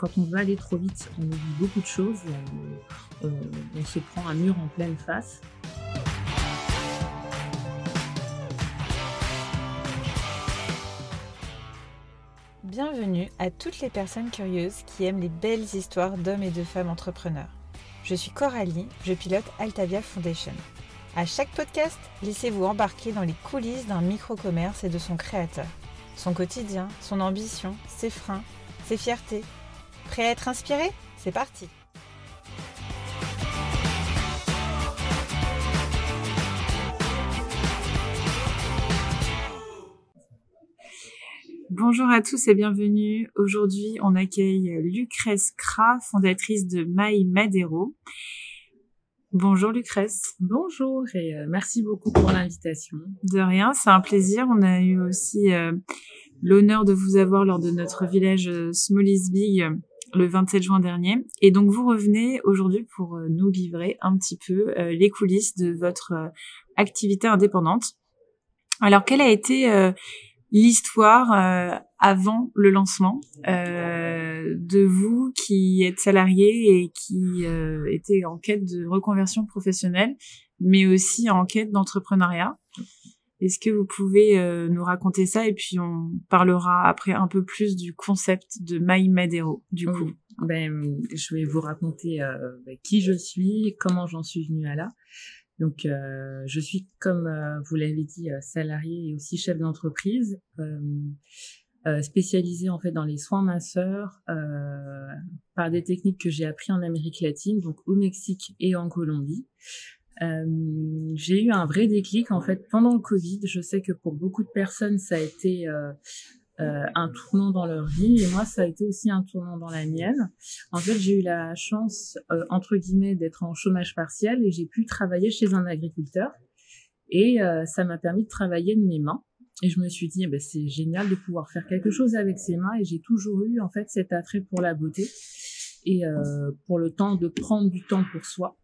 quand on veut aller trop vite, on oublie beaucoup de choses, on, on se prend un mur en pleine face. Bienvenue à toutes les personnes curieuses qui aiment les belles histoires d'hommes et de femmes entrepreneurs. Je suis Coralie, je pilote Altavia Foundation. À chaque podcast, laissez-vous embarquer dans les coulisses d'un micro-commerce et de son créateur. Son quotidien, son ambition, ses freins, ses fiertés. Prêt à être inspiré C'est parti Bonjour à tous et bienvenue. Aujourd'hui, on accueille Lucrèce Kra, fondatrice de My Madero. Bonjour Lucrèce. Bonjour et euh, merci beaucoup pour l'invitation. De rien, c'est un plaisir. On a eu aussi euh, l'honneur de vous avoir lors de notre village euh, Small is Big le 27 juin dernier. Et donc vous revenez aujourd'hui pour nous livrer un petit peu les coulisses de votre activité indépendante. Alors quelle a été l'histoire euh, avant le lancement euh, de vous qui êtes salarié et qui euh, était en quête de reconversion professionnelle, mais aussi en quête d'entrepreneuriat? Est-ce que vous pouvez euh, nous raconter ça et puis on parlera après un peu plus du concept de My Madero du coup. Ben, je vais vous raconter ben, qui je suis, comment j'en suis venue à là. Donc, euh, je suis, comme euh, vous l'avez dit, euh, salarié et aussi chef d'entreprise, euh, spécialisée en fait dans les soins masseurs par des techniques que j'ai appris en Amérique latine, donc au Mexique et en Colombie. J'ai eu un vrai déclic en fait pendant le Covid. Je sais que pour beaucoup de personnes, ça a été euh, un tournant dans leur vie et moi ça a été aussi un tournant dans la mienne. En fait j'ai eu la chance euh, entre guillemets d'être en chômage partiel et j'ai pu travailler chez un agriculteur et euh, ça m'a permis de travailler de mes mains. Et je me suis dit, eh ben, c'est génial de pouvoir faire quelque chose avec ses mains. Et j'ai toujours eu en fait cet attrait pour la beauté et pour le temps de prendre du temps pour soi.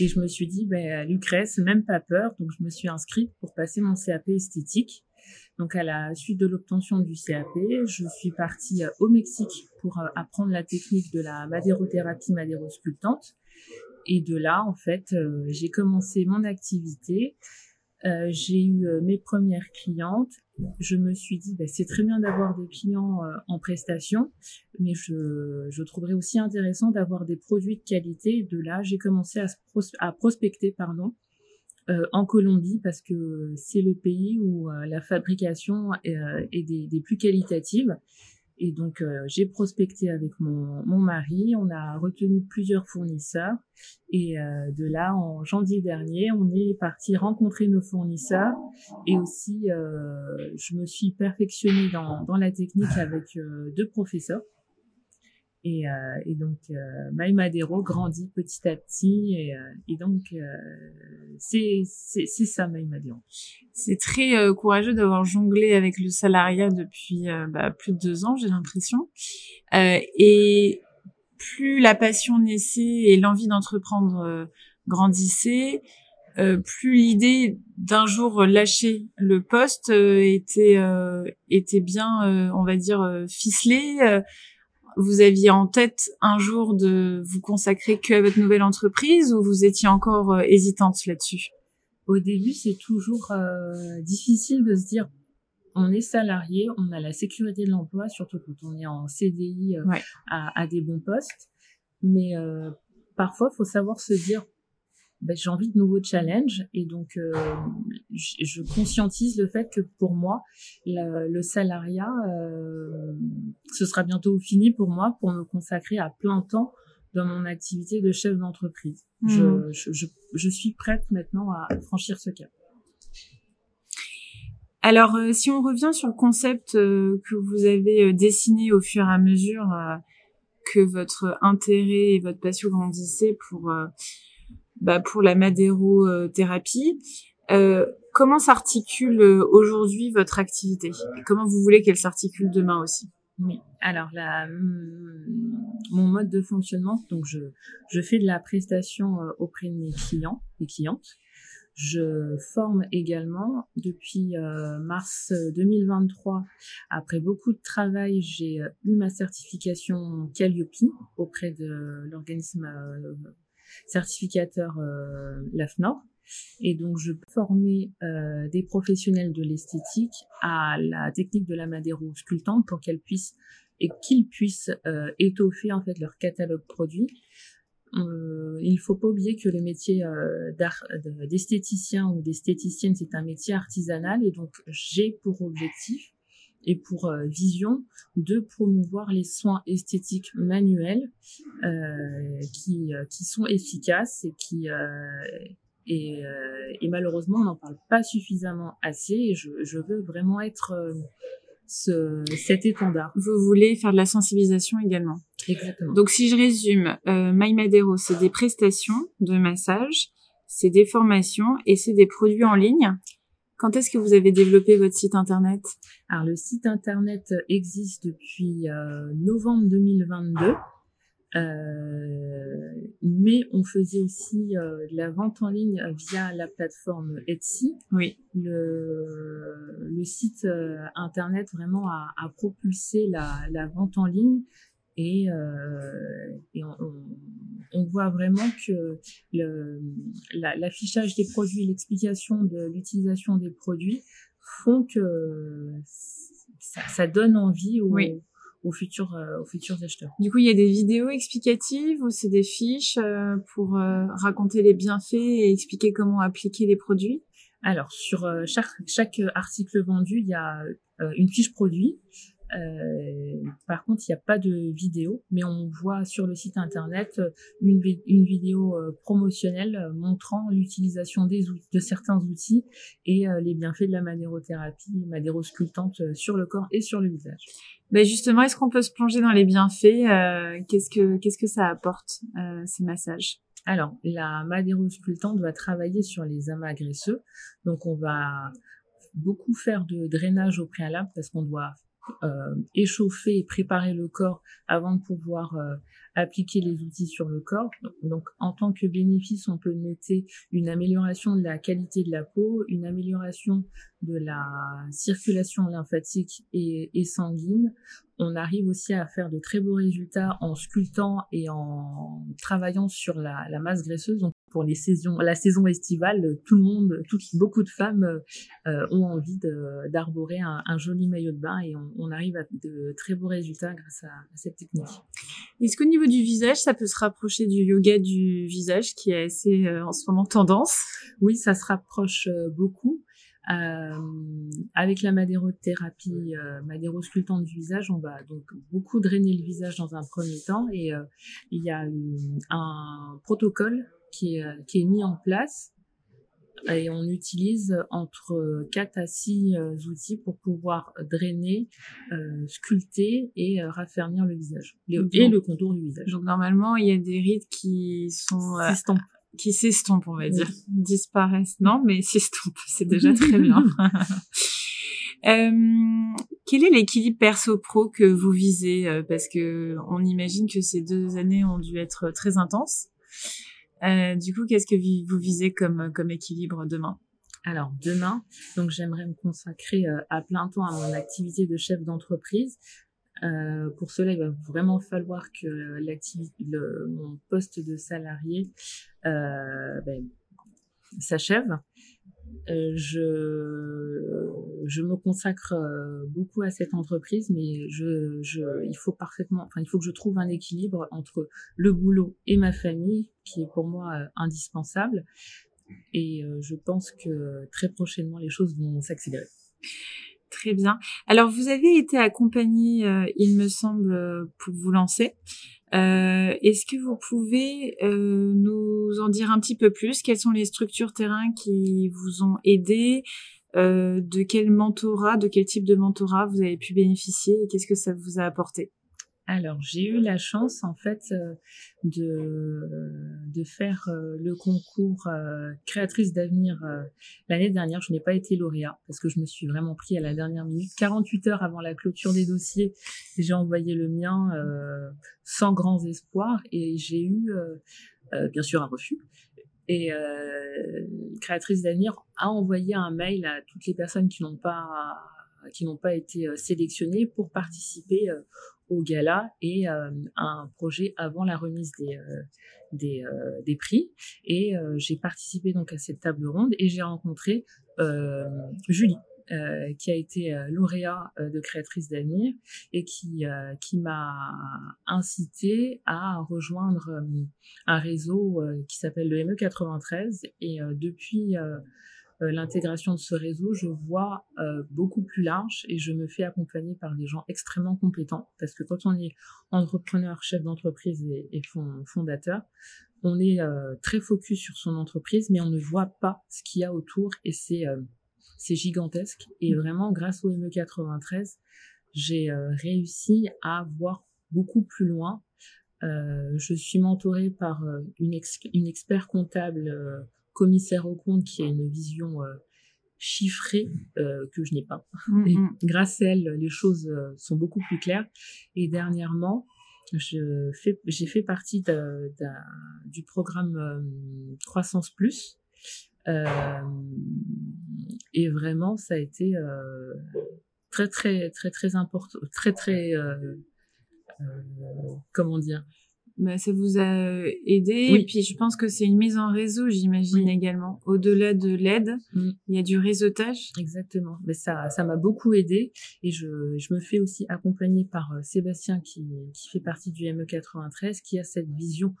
Et je me suis dit, ben, Lucrèce, même pas peur. Donc je me suis inscrite pour passer mon CAP esthétique. Donc à la suite de l'obtention du CAP, je suis partie euh, au Mexique pour euh, apprendre la technique de la madérothérapie madérosculptante. Et de là, en fait, euh, j'ai commencé mon activité. j'ai eu mes premières clientes. Je me suis dit, bah, c'est très bien d'avoir des clients en prestation, mais je, je trouverais aussi intéressant d'avoir des produits de qualité. De là, j'ai commencé à, à prospecter, pardon, euh, en Colombie parce que c'est le pays où euh, la fabrication est, euh, des, plus qualitatives. Et donc j'ai prospecté avec mon, mon, mari, on a retenu plusieurs fournisseurs. Et de là en janvier dernier on est parti rencontrer nos fournisseurs. Et aussi je me suis perfectionnée dans, dans la technique avec deux professeurs et, euh, et donc, euh, My Madero grandit petit à petit. Et, euh, et donc, euh, c'est ça, My Madero. C'est très euh, courageux d'avoir jonglé avec le salariat depuis bah, plus de deux ans, j'ai l'impression. et plus la passion naissait et l'envie d'entreprendre grandissait, plus l'idée d'un jour lâcher le poste était était bien, on va dire, ficelée vous aviez en tête un jour de vous consacrer que à votre nouvelle entreprise ou vous étiez encore euh, hésitante là-dessus? Au début, c'est toujours euh, difficile de se dire on est salarié, on a la sécurité de l'emploi, surtout quand on est en CDI euh, à, à, des bons postes. Mais parfois, il faut savoir se dire ben, j'ai envie de nouveaux challenges et donc euh, je conscientise le fait que pour moi le, le salariat euh, ce sera bientôt fini pour moi pour me consacrer à plein temps dans mon activité de chef d'entreprise. Je, mmh. je, je, je, suis prête maintenant à franchir ce cap. Alors euh, si on revient sur le concept euh, que vous avez euh, dessiné au fur et à mesure que votre intérêt et votre passion grandissaient pour bah, pour la madérothérapie. Euh, comment s'articule euh, aujourd'hui votre activité? Comment vous voulez qu'elle s'articule demain aussi? Oui, alors la, mon mode de fonctionnement, donc je, je fais de la prestation euh, auprès de mes clients et clientes. Je forme également depuis mars 2023. Après beaucoup de travail, j'ai eu ma certification Calliope auprès de l'organisme certificateur l'AFNOR. Et donc, je formais euh, des professionnels de l'esthétique à la technique de la madéro sculptante pour qu'elles puissent et qu'ils puissent euh, étoffer en fait leur catalogue produit. Euh, il faut pas oublier que le métier euh, d'esthéticien ou d'esthéticienne, c'est un métier artisanal et donc j'ai pour objectif et pour euh, vision de promouvoir les soins esthétiques manuels euh, qui, qui sont efficaces et qui et, euh, et, malheureusement, on n'en parle pas suffisamment assez. Et je, je veux vraiment être euh, ce, cet étendard. Vous voulez faire de la sensibilisation également. Exactement. Donc, si je résume, euh, My Madero, c'est des prestations de massage, c'est des formations et c'est des produits en ligne. Quand est-ce que vous avez développé votre site internet? Alors, le site internet existe depuis euh, novembre 2022. Euh, mais on faisait aussi euh, de la vente en ligne via la plateforme Etsy. Oui. Le, le site internet vraiment a, a propulsé la, la, vente en ligne et, euh, et on, on, on, voit vraiment que l'affichage la, des produits, l'explication de l'utilisation des produits font que ça, ça donne envie aux, oui. aux futurs euh, aux futurs acheteurs. Du coup, il y a des vidéos explicatives ou c'est des fiches euh, pour euh, raconter les bienfaits et expliquer comment appliquer les produits? Alors, sur chaque chaque article vendu, il y a une fiche produit euh, par contre, il n'y a pas de vidéo, mais on voit sur le site internet euh, une, une vidéo euh, promotionnelle montrant l'utilisation des de certains outils et les bienfaits de la madérothérapie, madérosculptante sur le corps et sur le visage. Ben justement, est-ce qu'on peut se plonger dans les bienfaits Qu'est-ce que qu'est-ce que ça apporte ces massages? Alors, la madérosculptante va travailler sur les amas graisseux, donc on va beaucoup faire de drainage au préalable parce qu'on doit euh, échauffer et préparer le corps avant de pouvoir euh, appliquer les outils sur le corps. Donc, en tant que bénéfice, on peut noter une amélioration de la qualité de la peau, une amélioration de la circulation lymphatique et, et sanguine. On arrive aussi à faire de très beaux résultats en sculptant et en travaillant sur la, la masse graisseuse. Pour les saisons, la saison estivale, tout le monde, toutes, beaucoup de femmes euh, ont envie d'arborer un, un, joli maillot de bain et on, on, arrive à de très beaux résultats grâce à, à cette technique. Est-ce qu'au niveau du visage, ça peut se rapprocher du yoga du visage qui est assez euh, en ce moment tendance? Oui, ça se rapproche euh, beaucoup. Euh, avec la madérothérapie, euh, madérosculptante du visage, on va donc beaucoup drainer le visage dans un premier temps et euh, il y a une, un protocole qui est, qui est mis en place et on utilise entre 4 à 6 euh, outils pour pouvoir drainer, euh, sculpter et euh, raffermir le visage et le contour du visage. Donc normalement, il y a des rides qui sont s'estompent, qui s'estompent, on va dire, disparaissent. Non, mais s'estompent, c'est déjà très bien. Euh, quel est l'équilibre perso-pro que vous visez? Parce que on imagine que ces deux années ont dû être très intenses. Euh, du coup, qu'est-ce que vous visez comme, comme équilibre demain? Alors demain, donc j'aimerais me consacrer euh, à plein temps à mon activité de chef d'entreprise. Euh, pour cela, il va vraiment falloir que l'activité, mon poste de salarié euh, ben, s'achève. Euh, je, me consacre euh, beaucoup à cette entreprise, mais il faut parfaitement, enfin, il faut que je trouve un équilibre entre le boulot et ma famille, qui est pour moi euh, indispensable. Et je pense que très prochainement, les choses vont s'accélérer. Très bien. Alors, vous avez été accompagné, il me semble, pour vous lancer. Euh, Est-ce que vous pouvez euh, nous en dire un petit peu plus? Quelles sont les structures terrain qui vous ont aidé? Euh, De quel mentorat, de quel type de mentorat vous avez pu bénéficier et qu'est-ce que ça vous a apporté? Alors, j'ai eu la chance, en fait, euh, de, de faire euh, le concours euh, créatrice d'avenir l'année dernière. Je n'ai pas été lauréat parce que je me suis vraiment pris à la dernière minute. 48 heures avant la clôture des dossiers, j'ai envoyé le mien sans grands espoirs et j'ai eu, bien sûr, un refus. Et créatrice d'avenir a envoyé un mail à toutes les personnes qui n'ont pas qui n'ont pas été sélectionnées pour participer au gala et à un projet avant la remise des des, prix. Et j'ai participé donc à cette table ronde et j'ai rencontré Julie euh, qui a été euh, lauréat euh, de créatrice d'avenir et qui qui m'a incité à rejoindre un réseau qui s'appelle le ME93 et depuis l'intégration de ce réseau, je vois beaucoup plus large et je me fais accompagner par des gens extrêmement compétents parce que quand on est entrepreneur, chef d'entreprise et, et fondateur, on est très focus sur son entreprise, mais on ne voit pas ce qu'il y a autour et c'est c'est gigantesque. Et vraiment, grâce au ME93, j'ai euh, réussi à voir beaucoup plus loin. Euh, je suis mentorée par euh, une, une expert comptable commissaire au compte qui a une vision chiffrée que je n'ai pas. Mm, Et mm. grâce à elle, les choses sont beaucoup plus claires. Et dernièrement, fais, j'ai fait partie du programme Croissance Plus euh, et vraiment, ça a été euh, très très très très important, très très euh, comment dire bah, ça vous a aidé. Et puis, je pense que c'est une mise en réseau, j'imagine également. Au-delà de l'aide, mm. il y a du réseautage. Exactement. Mais ça, ça m'a beaucoup aidé. Et je, je me fais aussi accompagner par Sébastien, qui, qui fait partie du ME93, qui a cette vision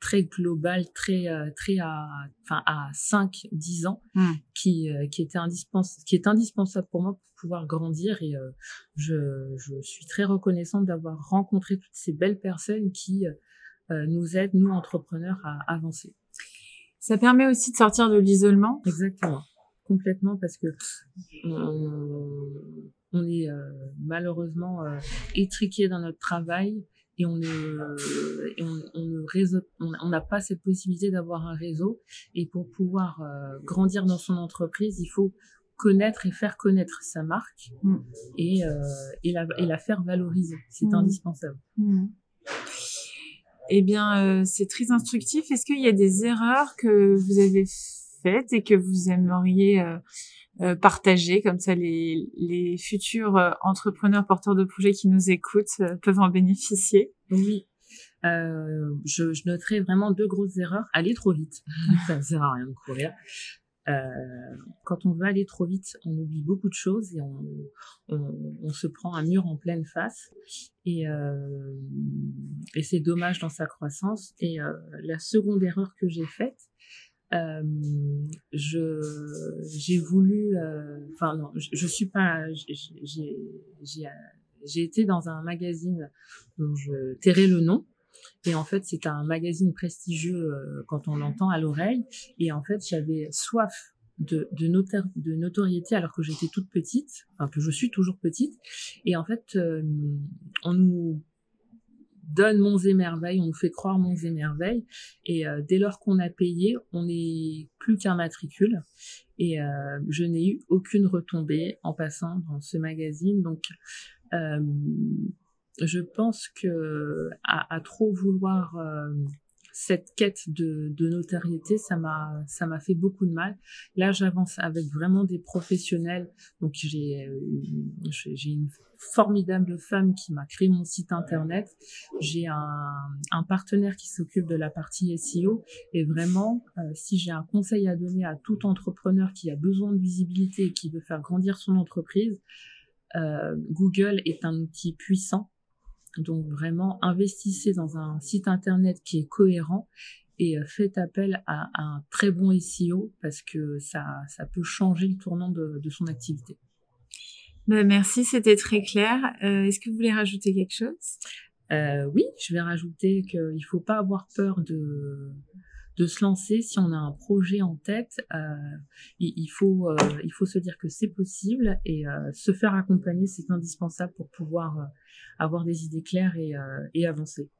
très global, très euh, très à enfin à 5 10 ans hmm. qui euh, qui était indispensable qui est indispensable pour moi pour pouvoir grandir et euh, je je suis très reconnaissante d'avoir rencontré toutes ces belles personnes qui nous aident nous entrepreneurs à avancer. Ça permet aussi de sortir de l'isolement. Exactement. Complètement parce que on, on est malheureusement étriqué dans notre travail et on ne, on, on, réseau, on n'a pas cette possibilité d'avoir un réseau. Et pour pouvoir euh, grandir dans son entreprise, il faut connaître et faire connaître sa marque mm. et, euh, et, la, et la faire valoriser. C'est mm. indispensable. Mm. Eh bien, euh, c'est très instructif. Est-ce qu'il y a des erreurs que vous avez faites et que vous aimeriez euh, partager, comme ça les, les futurs euh, entrepreneurs porteurs de projets qui nous écoutent euh, peuvent en bénéficier. Oui. Euh, je, je noterai vraiment deux grosses erreurs. Aller trop vite, ça ne sert à rien de courir. Euh, quand on veut aller trop vite, on oublie beaucoup de choses et on, on, on se prend un mur en pleine face. Et, euh, et c'est dommage dans sa croissance. Et la seconde erreur que j'ai faite, euh, je j'ai voulu euh, enfin non je, je, suis pas j'ai j'ai été dans un magazine dont je tairai le nom et en fait c'est un magazine prestigieux euh, quand on l'entend à l'oreille et en fait j'avais soif de, de, de notoriété alors que j'étais toute petite, enfin que je suis toujours petite. Et en fait, on nous donne monts et merveilles, on nous fait croire monts et merveilles. Et euh, dès lors qu'on a payé, on n'est plus qu'un matricule. Et euh, je n'ai eu aucune retombée en passant dans ce magazine. Donc, euh, je pense que à trop vouloir cette quête de, de notoriété, ça m'a ça m'a fait beaucoup de mal. Là, j'avance avec vraiment des professionnels. Donc j'ai euh, j'ai une formidable femme qui m'a créé mon site internet. J'ai un, un partenaire qui s'occupe de la partie SEO. Et vraiment, euh, si j'ai un conseil à donner à tout entrepreneur qui a besoin de visibilité et qui veut faire grandir son entreprise, euh, Google est un outil puissant donc vraiment, investissez dans un site internet qui est cohérent et euh, faites appel à, un très bon SEO parce que ça, ça peut changer le tournant de, son activité. Ben merci, c'était très clair. Euh, est-ce que vous voulez rajouter quelque chose? Euh, Oui, je vais rajouter qu'il ne faut pas avoir peur de, de se lancer si on a un projet en tête. il, faut, il faut se dire que c'est possible et se faire accompagner, c'est indispensable pour pouvoir avoir des idées claires et, euh, et avancer.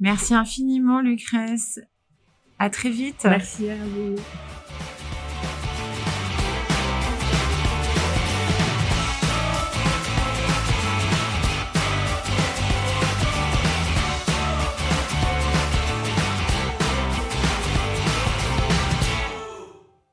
Merci infiniment, Lucrèce. À très vite. Merci à vous.